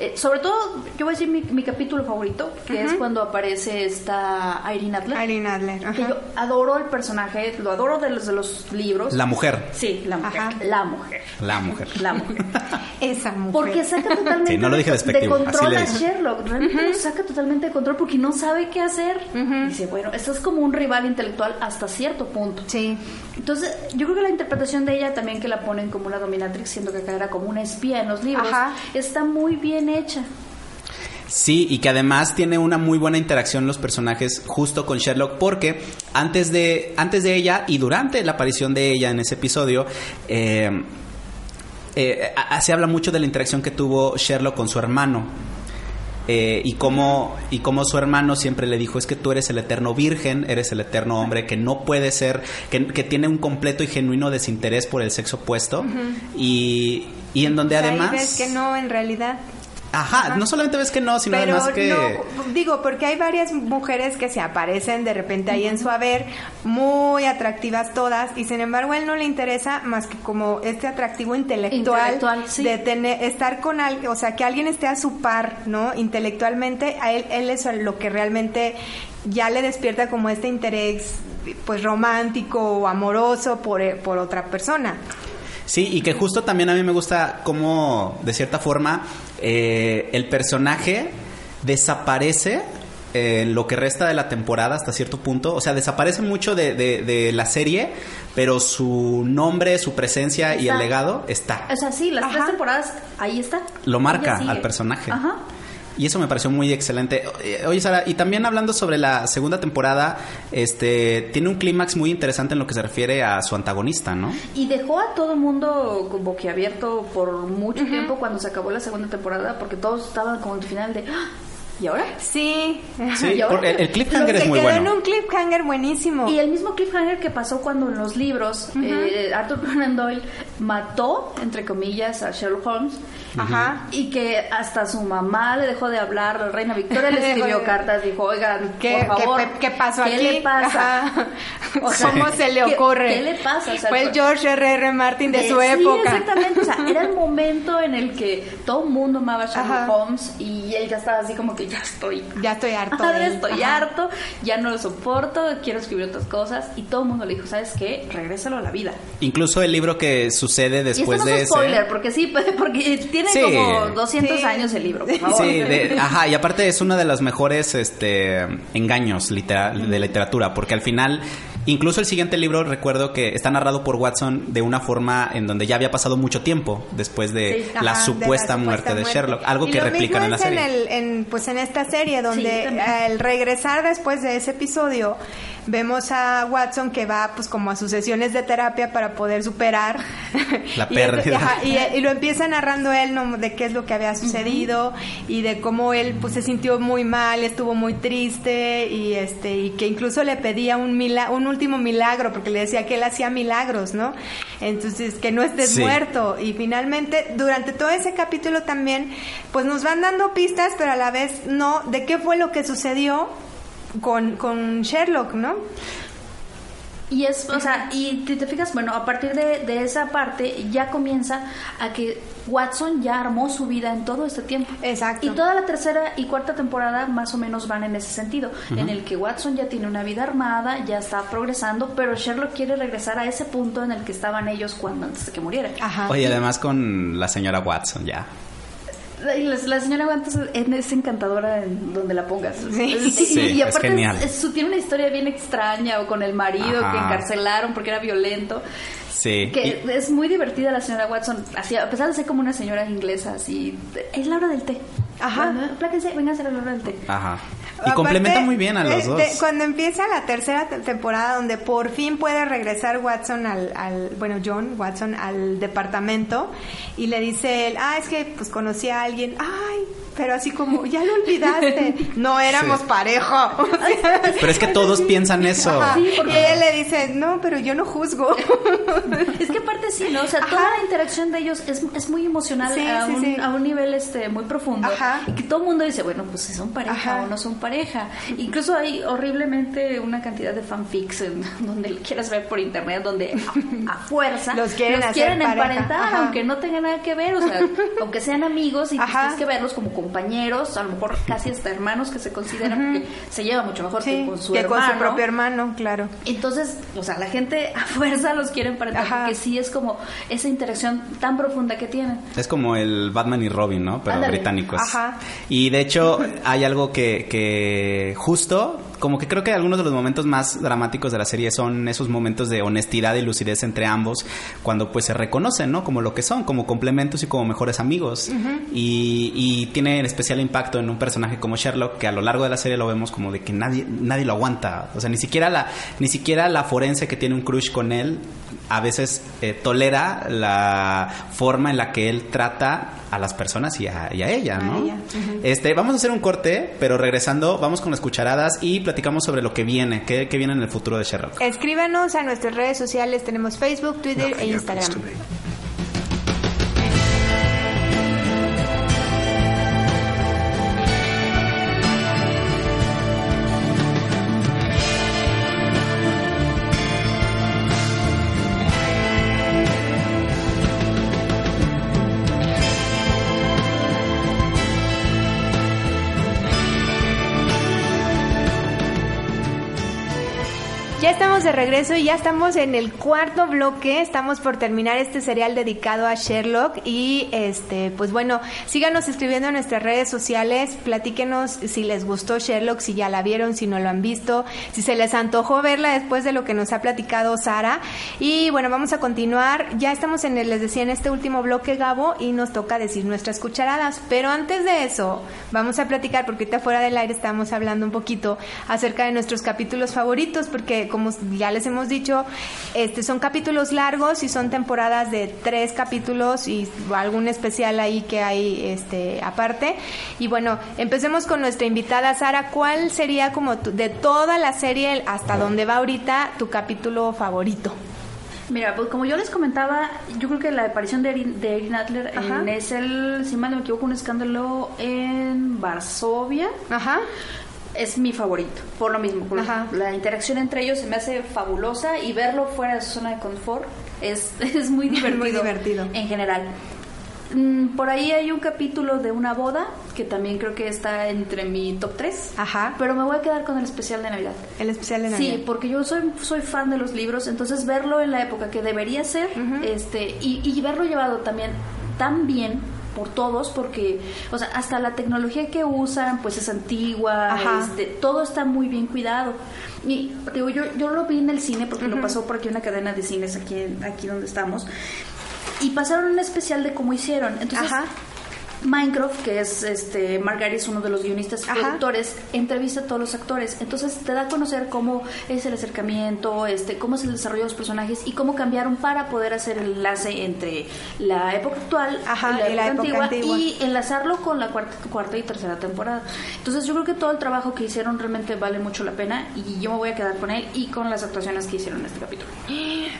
Eh, sobre todo, yo voy a decir mi, mi capítulo favorito, que es cuando aparece esta Irene Adler. Irene Adler. Que yo adoro el personaje, lo adoro de los, de los libros. La mujer. Sí, la mujer. Ajá. La mujer. La mujer. La mujer. Esa mujer. Porque saca totalmente Sí, no lo dije de, control a. Sherlock. Realmente lo saca totalmente de control porque no sabe qué hacer. Dice, bueno, esto es como un rival intelectual hasta cierto punto. Sí. Entonces, yo creo que la interpretación de ella también que la ponen como una dominatrix, siendo que acá era como una espía en los libros, Ajá. está muy bien hecha. Sí, y que además tiene una muy buena interacción los personajes justo con Sherlock, porque antes de, antes de ella y durante la aparición de ella en ese episodio, eh, eh, se habla mucho de la interacción que tuvo Sherlock con su hermano. Eh, y cómo y cómo su hermano siempre le dijo es que tú eres el eterno virgen eres el eterno hombre que no puede ser que, que tiene un completo y genuino desinterés por el sexo opuesto y, y en donde O sea, ahí además ves que no, en realidad. Ajá, no solamente ves que no, sino Pero además que... no, digo, porque hay varias mujeres que se aparecen de repente ahí en su haber, muy atractivas todas, y sin embargo a él no le interesa más que como este atractivo intelectual, Intelectual, sí. de tener, estar con alguien, o sea, que alguien esté a su par, ¿no? Intelectualmente, a él, él es lo que realmente ya le despierta como este interés pues romántico o amoroso por, por otra persona. Sí, y que justo también a mí me gusta cómo, de cierta forma, eh, el personaje desaparece eh, lo que resta de la temporada hasta cierto punto. O sea, desaparece mucho de, de- de la serie, pero su nombre, su presencia y el legado está. O sea, sí, las Ajá. tres temporadas, ahí está. Lo marca al personaje. Ajá. Y eso me pareció muy excelente. Eh, Oye, Sara, y también hablando sobre la segunda temporada, este tiene un clímax muy interesante en lo que se refiere a su antagonista, ¿no? Y dejó a todo el mundo con boquiabierto por mucho tiempo cuando se acabó la segunda temporada, porque todos estaban como en el final de. "Ah, ¿Y ahora? Sí. Sí, ¿Y ahora? el, el cliffhanger es muy quedó bueno. en un cliffhanger buenísimo. Y el mismo cliffhanger que pasó cuando en los libros eh, Arthur Conan Doyle mató, entre comillas, a Sherlock Holmes. Ajá. Y que hasta su mamá le dejó de hablar, la reina Victoria le escribió de- cartas, dijo, oigan, ¿Qué, por favor, qué- qué pasó ¿qué aquí? le pasa? Ajá. O sea, ¿Cómo se le ¿qué- ocurre? ¿Qué le pasa? O sea, Fue el George R. R. Martin de Eh, su sí, época. exactamente. O sea, era el momento en el que todo el mundo amaba a Sherlock. Holmes y él ya estaba así como que ya estoy. Ya estoy harto. Ajá, de él. estoy Ajá. harto, ya no lo soporto, quiero escribir otras cosas. Y todo el mundo le dijo, ¿sabes qué? Regrésalo a la vida. Incluso el libro que sucede y esto después no de es spoiler, ese. porque sí, porque tiene Sí. como 200 Sí. años el libro, por favor. Sí, de- ajá, y aparte es uno de los mejores este, engaños litera- de literatura, porque al final, incluso el siguiente libro, recuerdo que está narrado por Watson de una forma en donde ya había pasado mucho tiempo después de Sí, la ajá, de supuesta muerte de Sherlock, algo Y que replican en la serie. el- en, pues en esta serie, donde Sí, al regresar después de ese episodio, vemos a Watson que va pues como a sus sesiones de terapia para poder superar La Y- pérdida. Y, y lo empieza narrando él ¿no? de qué es lo que había sucedido y de cómo él pues se sintió muy mal, estuvo muy triste y este y que incluso le pedía un mila- un último milagro porque le decía que él hacía milagros, ¿no? Entonces que no estés Sí. muerto y finalmente durante todo ese capítulo también pues nos van dando pistas pero a la vez no de qué fue lo que sucedió con, con Sherlock, ¿no? Y es, o sea, y si te fijas, bueno, a partir de, de esa parte ya comienza a que Watson ya armó su vida en todo este tiempo. Exacto. Y toda la tercera y cuarta temporada más o menos van en ese sentido, en el que Watson ya tiene una vida armada, ya está progresando, pero Sherlock quiere regresar a ese punto en el que estaban ellos cuando antes de que muriera. Ajá. Oye, además con la señora Watson ya. Y la, la señora Guantes es, es encantadora en donde la pongas. Sí. Y- Sí, y, es aparte genial. es- su- tiene una historia bien extraña o con el marido Ajá. que encarcelaron porque era violento. Sí. Que Y- es muy divertida la señora Watson, así, a pesar de ser como una señora inglesa, así, es la hora del té. Ajá. Bueno, pláquense, vengan a la hora del té. Ajá. Y Aparte, complementa muy bien a los de- dos. de- cuando empieza la tercera te- temporada, donde por fin puede regresar Watson al, al- bueno, John Watson al departamento y le dice él, ah, es que pues conocí a alguien, ay, pero así como, ya lo olvidaste, no éramos Sí. parejo. O sea, Pero es que todos piensan eso. ajá. Sí, porque- Y ella le dice, no, pero yo no juzgo. Es que aparte sí, ¿no? O sea, Ajá. toda la interacción de ellos es, es muy emocional Sí, a, sí, un, sí. a un nivel este muy profundo. Ajá. Y que todo el mundo dice, bueno, pues si son pareja Ajá. o no son pareja. Incluso hay horriblemente una cantidad de fanfics en donde quieras ver por internet, donde a, a fuerza Los quieren hacer pareja. emparentar, aunque no tengan nada que ver, o sea, aunque sean amigos y pues tienes que verlos como compañeros, a lo mejor casi hasta hermanos que se consideran porque se lleva mucho mejor que con su que hermano. con su propio hermano, claro. Entonces, o sea, la gente a fuerza los quiere emparentar Ajá. porque sí es como esa interacción tan profunda que tienen. Es como el Batman y Robin, ¿no? Pero Ándale. británicos. Ajá. Y de hecho hay algo que, que justo, como que creo que algunos de los momentos más dramáticos de la serie son esos momentos de honestidad y lucidez entre ambos, cuando pues se reconocen, ¿no? Como lo que son, como complementos y como mejores amigos. y, y tiene especial impacto en un personaje como Sherlock, que a lo largo de la serie lo vemos como de que nadie, nadie lo aguanta. O sea, ni siquiera la, ni siquiera la forense que tiene un crush con él a veces eh, tolera la forma en la que él trata a las personas y a, y a ella, A ¿no? Este, vamos a hacer un corte, pero regresando, vamos con las cucharadas y platicamos sobre lo que viene, qué, qué viene en el futuro de Sherlock. Escríbanos a nuestras redes sociales, tenemos Facebook, Twitter e Instagram. De regreso y ya estamos en el cuarto bloque. Estamos por terminar este serial dedicado a Sherlock y este, pues bueno, síganos escribiendo en nuestras redes sociales, platíquenos si les gustó Sherlock, si ya la vieron, si no lo han visto, si se les antojó verla después de lo que nos ha platicado Sara. Y bueno, vamos a continuar. Ya estamos en el, les decía, en este último bloque, Gabo, y nos toca decir nuestras cucharadas. Pero antes de eso, vamos a platicar, porque ahorita fuera del aire estamos hablando un poquito acerca de nuestros capítulos favoritos, porque como ya les hemos dicho, este son capítulos largos y son temporadas de tres capítulos y algún especial ahí que hay este aparte. Y bueno, empecemos con nuestra invitada Sara. ¿Cuál sería como tu- de toda la serie hasta donde va ahorita tu capítulo favorito? Mira, pues como yo les comentaba, yo creo que la aparición de Erin, de Erin Adler en- es el, si mal no me equivoco, un escándalo en Varsovia. Ajá. Es mi favorito, por lo mismo. por. La interacción entre ellos se me hace fabulosa y verlo fuera de su zona de confort es, es muy divertido. Muy divertido. En general. Mm, Por ahí hay un capítulo de una boda que también creo que está entre mi top 3. Ajá. Pero me voy a quedar con el especial de Navidad. El especial de Navidad. Sí, porque yo soy, soy fan de los libros, entonces verlo en la época que debería ser, este, y, y verlo llevado también tan bien por todos, porque, o sea, hasta la tecnología que usan, pues es antigua, Ajá. este, todo está muy bien cuidado. Y digo, yo, yo lo vi en el cine porque lo pasó por aquí una cadena de cines aquí, aquí donde estamos. Y pasaron un especial de cómo hicieron. Entonces, Ajá. Minecraft, que es este Margaret es uno de los guionistas y Ajá. productores, entrevista a todos los actores. Entonces te da a conocer cómo es el acercamiento, este, cómo es el desarrollo de los personajes y cómo cambiaron para poder hacer el enlace entre la época actual Ajá, y la, época, antigua, y enlazarlo con la cuarta, cuarta y tercera temporada. Entonces yo creo que todo el trabajo que hicieron realmente vale mucho la pena y yo me voy a quedar con él y con las actuaciones que hicieron en este capítulo.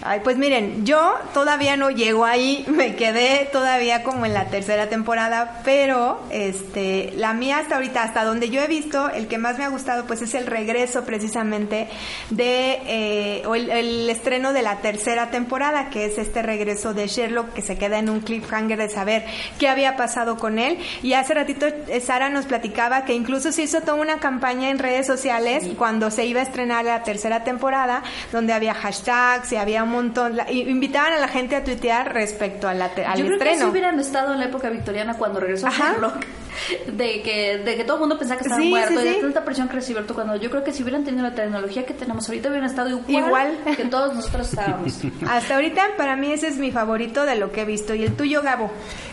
Ay, pues miren, yo todavía no llego ahí, me quedé todavía como en la tercera temporada, pero este, la mía hasta ahorita, hasta donde yo he visto, el que más me ha gustado, pues es el regreso precisamente de, eh, o el, el estreno de la tercera temporada, que es este regreso de Sherlock, que se queda en un cliffhanger de saber qué había pasado con él. Y hace ratito eh, Sara nos platicaba que incluso se hizo toda una campaña en redes sociales cuando se iba a estrenar la tercera temporada, donde había hashtags y había un montón, la- invitaban a la gente a tuitear respecto a la al Yo creo que si estreno. hubieran estado en la época victoriana cuando regresó Ajá. Sherlock, de que, de que todo el mundo pensaba que estaba Sí, muerto sí, y de sí. tanta presión que recibió Alberto cuando yo creo que si hubieran tenido la tecnología que tenemos ahorita hubieran estado igual, Igual. que todos nosotros estábamos. Hasta ahorita para mí ese es mi favorito de lo que he visto. ¿Y el tuyo, Gabo?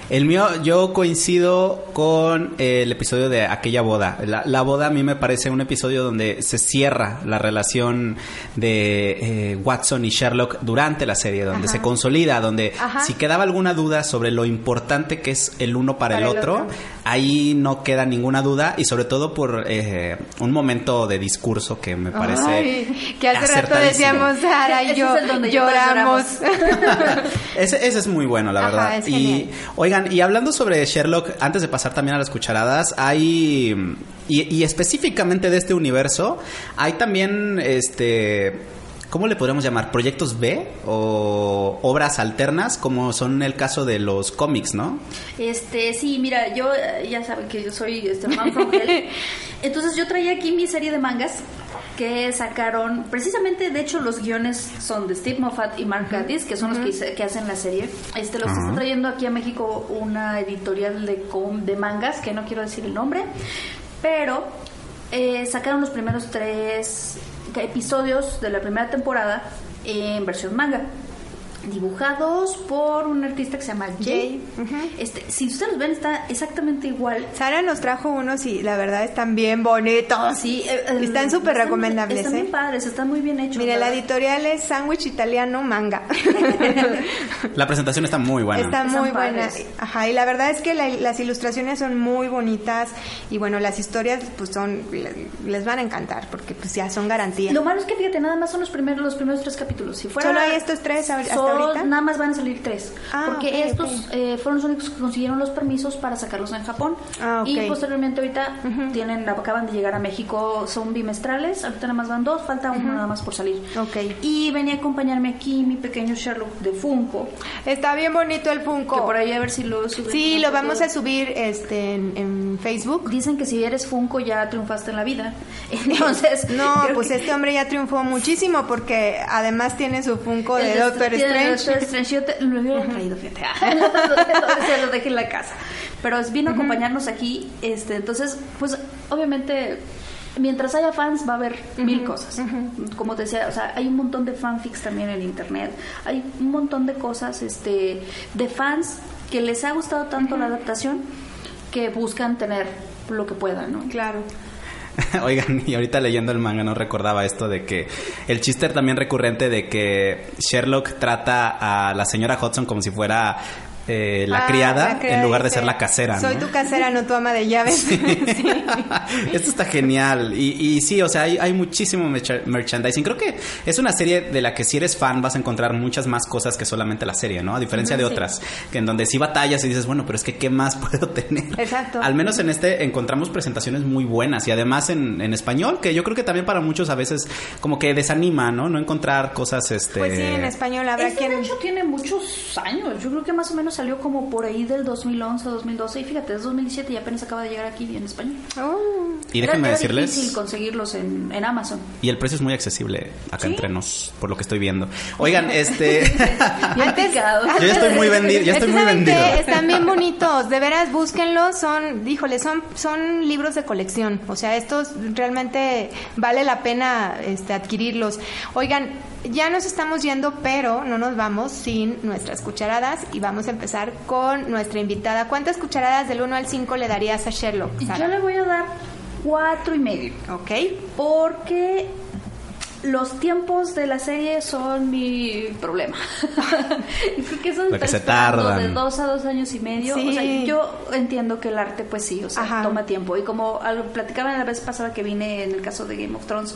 El mío, yo coincido con eh, el episodio de aquella boda. La, la boda a mí me parece un episodio donde se cierra la relación de eh, Watson y Sherlock durante la serie, donde Ajá. se consolida, donde Ajá. si quedaba alguna duda sobre lo importante que es el uno para, Para el, el otro, otro. Ahí no queda ninguna duda y sobre todo por eh, un momento de discurso que me parece Ay, que hace rato decíamos Sara y Ese yo es el donde yo lloramos. ese, ese es muy bueno, la Ajá, verdad. es y genial. oigan, y hablando sobre Sherlock, antes de pasar también a las cucharadas, hay y, y específicamente de este universo, hay también este ¿Cómo le podríamos llamar? ¿Proyectos B o obras alternas? Como son el caso de los cómics, ¿no? Este, sí, mira, yo eh, ya saben que yo soy este, fan from hell. Entonces yo traía aquí mi serie de mangas que sacaron, precisamente, de hecho, los guiones son de Steve Moffat y Mark Gatiss, que son los que, hacen la serie. Este, los está trayendo aquí a México una editorial de, com- de mangas, que no quiero decir el nombre, pero eh, sacaron los primeros tres episodios de la primera temporada en versión manga. Dibujados por un artista que se llama Jay. Este, si ustedes los ven, está exactamente igual. Sara nos trajo unos y la verdad están bien bonitos. Sí, eh, eh, Están súper recomendables, Están ¿eh? muy padres, están muy bien hechos. Mire, la ¿verdad? editorial es Sándwich Italiano Manga. La presentación está muy buena. Está muy buena. Ajá, y la verdad es que la- las ilustraciones son muy bonitas y bueno, las historias pues son le- les van a encantar porque pues ya son garantía. Lo malo es que fíjate, nada más son los primeros los primeros tres capítulos. Si fuera Solo hay estos tres hasta ahorita? nada más van a salir tres. Ah, porque estos ok. eh, fueron los únicos que consiguieron los permisos para sacarlos en Japón. Ah, ok. Y posteriormente ahorita tienen, acaban de llegar a México, son bimestrales, ahorita nada más van dos, falta uno nada más por salir. Y venía a acompañarme aquí mi pequeño Sherlock de Funko, Está bien bonito el Funko. que por ahí a ver si lo suben. Sí, lo vamos a subir este en, en Facebook. Dicen que si eres Funko ya triunfaste en la vida. Entonces, No, pues que- este hombre ya triunfó muchísimo porque además tiene su Funko de Doctor Strange. Doctor Strange. Yo te, lo hubiera traído, fíjate. Se lo dejé en la casa. Pero vino a acompañarnos aquí. este Entonces, pues obviamente, mientras haya fans, va a haber mil cosas. Como te decía, o sea, hay un montón de fanfics también en internet. Hay un montón de cosas este de fans que les ha gustado tanto la adaptación que buscan tener lo que puedan, ¿no? Claro. Oigan, y ahorita leyendo el manga no recordaba esto de que el chiste también recurrente de que Sherlock trata a la señora Hudson como si fuera eh, la, Ah, criada, la criada en lugar de ser la casera. Soy ¿no? tu casera, no tu ama de llaves. Sí. Esto está genial. Y, y sí, o sea, hay, hay muchísimo merch- merchandising. Creo que es una serie de la que si eres fan vas a encontrar muchas más cosas que solamente la serie, ¿no? A diferencia de otras, que en donde sí batallas y dices, bueno, pero es que ¿qué más puedo tener? Exacto. Al menos en este encontramos presentaciones muy buenas y además en, en español, que yo creo que también para muchos a veces como que desanima, ¿no? No encontrar cosas, este... Pues sí, en español habrá Este, de quien... hecho, tiene muchos años. Yo creo que más o menos salió como por ahí del 2011, 2012. Y fíjate, es 2017 y apenas acaba de llegar aquí en español. Oh. Y Era- déjenme era decirles... difícil conseguirlos en, en Amazon. Y el precio es muy accesible acá ¿Sí? entre nos, por lo que estoy viendo. Oigan, este... Yo ya estoy muy vendido, ya Es estoy muy ¿saben vendido. Están bien bonitos, de veras búsquenlos, son, híjole, son, son libros de colección, o sea, estos realmente vale la pena este, adquirirlos. Oigan, ya nos estamos yendo, pero no nos vamos sin nuestras cucharadas y vamos a empezar con nuestra invitada. ¿Cuántas cucharadas del 1 al 5 le darías a Sherlock? Sara? Yo le voy a dar cuatro y medio. Ok. Porque los tiempos de la serie son mi problema. y creo que son que se tardan. de dos a dos años y medio. Sí. O sea, yo entiendo que el arte, pues sí, o sea, Ajá. toma tiempo. Y como algo platicaba la vez pasada que vine en el caso de Game of Thrones,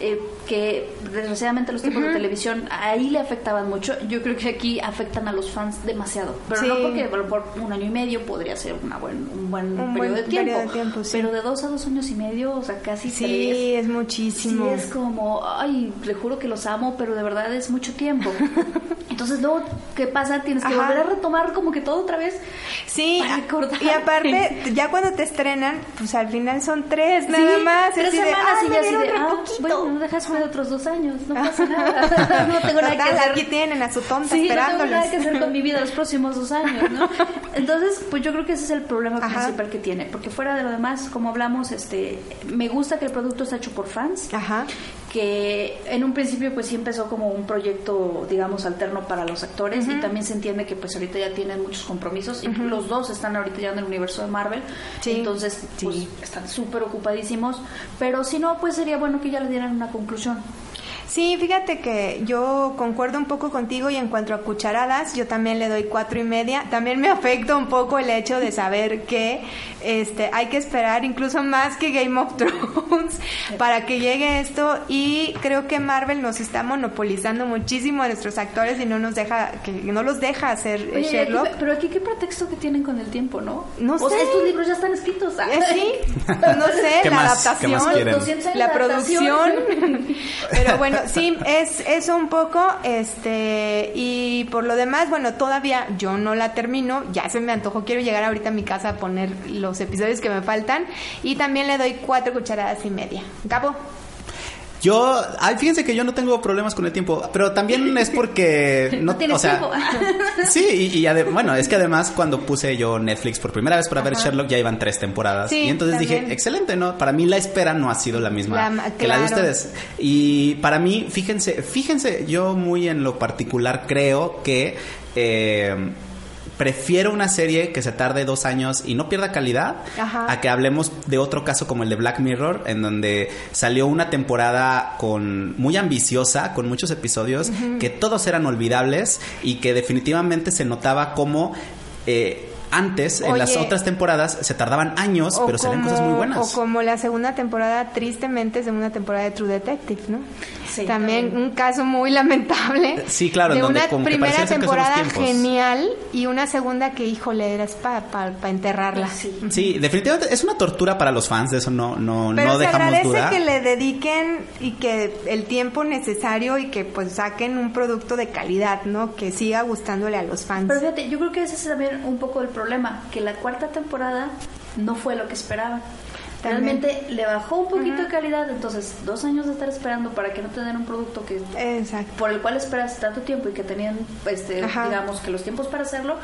eh, que desgraciadamente los tiempos de televisión ahí le afectaban mucho. Yo creo que aquí afectan a los fans demasiado. Pero Sí. no porque mejor un año y medio podría ser una buen, un buen Un periodo buen de tiempo. periodo de tiempo, sí. Pero de dos a dos años y medio, o sea, casi Sí, tres. es muchísimo. Sí, es como, ay, le juro que los amo, pero de verdad es mucho tiempo. Entonces, luego, ¿qué pasa? Tienes que Ajá. volver a retomar como que todo otra vez. Sí, y aparte, ya cuando te estrenan, pues al final son tres nada Sí, más. Tres así de, semanas "Ay, y ya así de, ah, poquito". bueno, no dejas de otros dos años, no pasa nada. no tengo nada que Total, hacer. aquí tienen a su tonta Sí, no tengo nada que hacer con mi vida los próximos dos años, ¿no? Entonces, pues yo creo que ese es el problema Ajá. principal que tiene, porque fuera de lo demás, como hablamos, este, me gusta que el producto está hecho por fans, Ajá. Que en un principio pues sí empezó como un proyecto, digamos, alterno para los actores y también se entiende que pues ahorita ya tienen muchos compromisos y los dos están ahorita ya en el universo de Marvel, Sí. entonces pues están súper ocupadísimos, pero si no, pues sería bueno que ya le dieran una conclusión. Sí, fíjate que yo concuerdo un poco contigo y en cuanto a cucharadas, yo también le doy cuatro y media. También me afecta un poco el hecho de saber que este hay que esperar incluso más que Game of Thrones para que llegue esto y creo que Marvel nos está monopolizando muchísimo a nuestros actores y no nos deja que no los deja hacer eh, Oye, Sherlock. aquí- pero aquí qué pretexto que tienen con el tiempo, ¿no? No o sea, sé. estos libros ya están escritos. Eh, sí, no sé, ¿Qué la más? adaptación, ¿Qué más quieren? 200 años la producción. Pero bueno, sí, es eso un poco, este, y por lo demás, bueno, todavía yo no la termino, ya se me antojó, quiero llegar ahorita a mi casa a poner los episodios que me faltan, y también le doy cuatro cucharadas y media. Gabo, Yo, ay, fíjense que yo no tengo problemas con el tiempo, pero también es porque no, No tienes o sea, tiempo. Sí, y, bueno, es que además cuando puse yo Netflix por primera vez para ver Sherlock ya iban tres temporadas Sí, y entonces también. dije, excelente, ¿no? Para mí la espera no ha sido la misma La que la de ustedes. Y para mí, fíjense, fíjense, yo muy en lo particular creo que eh, prefiero una serie que se tarde dos años y no pierda calidad Ajá. a que hablemos de otro caso como el de Black Mirror, en donde salió una temporada con muy ambiciosa, con muchos episodios, que todos eran olvidables y que definitivamente se notaba como eh, antes, en las Oye. otras temporadas, se tardaban años, pero salían cosas muy buenas. O como la segunda temporada, tristemente, segunda temporada de True Detective, ¿no? Sí, también también. un caso muy lamentable. Sí, claro, en De donde una como primera temporada genial y una segunda que, híjole, era para enterrarla. Sí. Sí, definitivamente es una tortura para los fans, de eso no, no, Pero no se dejamos agradece duda. que le dediquen y que el tiempo necesario y que pues saquen un producto de calidad, ¿no? Que siga gustándole a los fans. Pero fíjate, yo creo que ese es también un poco el problema, que la cuarta temporada no fue lo que esperaban. También. Realmente le bajó un poquito de calidad, entonces dos años de estar esperando para que no te den un producto que Exacto. por el cual esperas tanto tiempo y que tenían, este, Ajá. digamos, que los tiempos para hacerlo,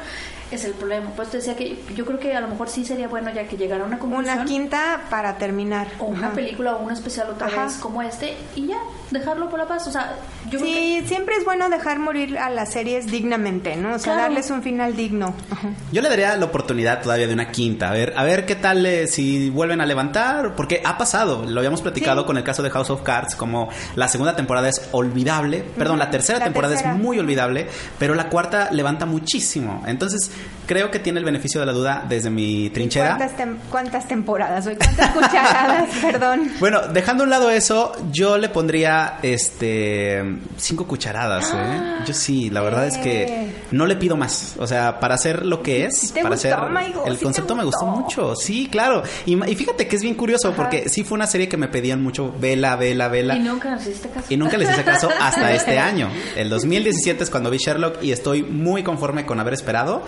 es el problema. Pues te decía que yo creo que a lo mejor sí sería bueno ya que llegara a una conclusión. Una quinta para terminar. o una Ajá. película o una especial otra Ajá. vez como este y ya, dejarlo por la paz. O sea, yo creo Sí, siempre es bueno dejar morir a las series dignamente, ¿no? O sea, Claro. darles un final digno. Ajá. Yo le daría la oportunidad todavía de una quinta, a ver, a ver qué tal eh, si vuelven a levantar, porque ha pasado, lo habíamos platicado Sí. con el caso de House of Cards, como la segunda temporada es olvidable, perdón, la tercera La temporada tercera. es muy olvidable, pero la cuarta levanta muchísimo, entonces creo que tiene el beneficio de la duda desde mi trinchera. ¿Cuántas, tem- cuántas temporadas? Hoy, ¿Cuántas cucharadas? Perdón. Bueno, dejando a un lado eso, yo le pondría este cinco cucharadas, ¿eh? Yo sí, la verdad es que no le pido más. O sea, para hacer lo que es, Sí te para gustó, hacer el sí te concepto me gustó mucho. Sí, claro. Y, fíjate que es bien curioso porque sí fue una serie que me pedían mucho, vela, vela, vela. Y nunca nos hiciste caso. Y nunca les hice caso hasta este año. El 2017 es cuando vi Sherlock y estoy muy conforme con haber esperado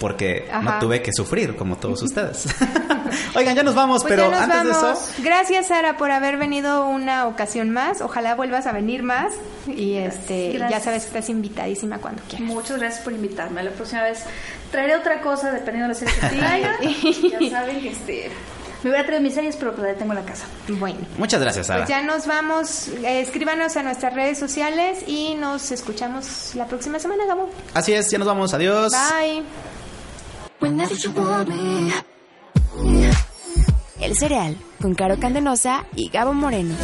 porque no Ajá. tuve que sufrir como todos ustedes. Oigan, ya nos vamos, Pues pero nos antes de eso... Gracias, Sara, por haber venido una ocasión más. Ojalá vuelvas a venir más. Y este ya sabes que estás invitadísima cuando quieras. Muchas gracias por invitarme. La próxima vez traeré otra cosa dependiendo de la serie que traiga. ya saben que este, me hubiera traído mis series, pero pues la tengo en la casa. Bueno. Muchas gracias, Sara. Pues ya nos vamos. Eh, escríbanos a nuestras redes sociales y nos escuchamos la próxima semana, Gabo. Así es, ya nos vamos. Adiós. Bye. El cereal con Caro Candenosa y Gabo Moreno.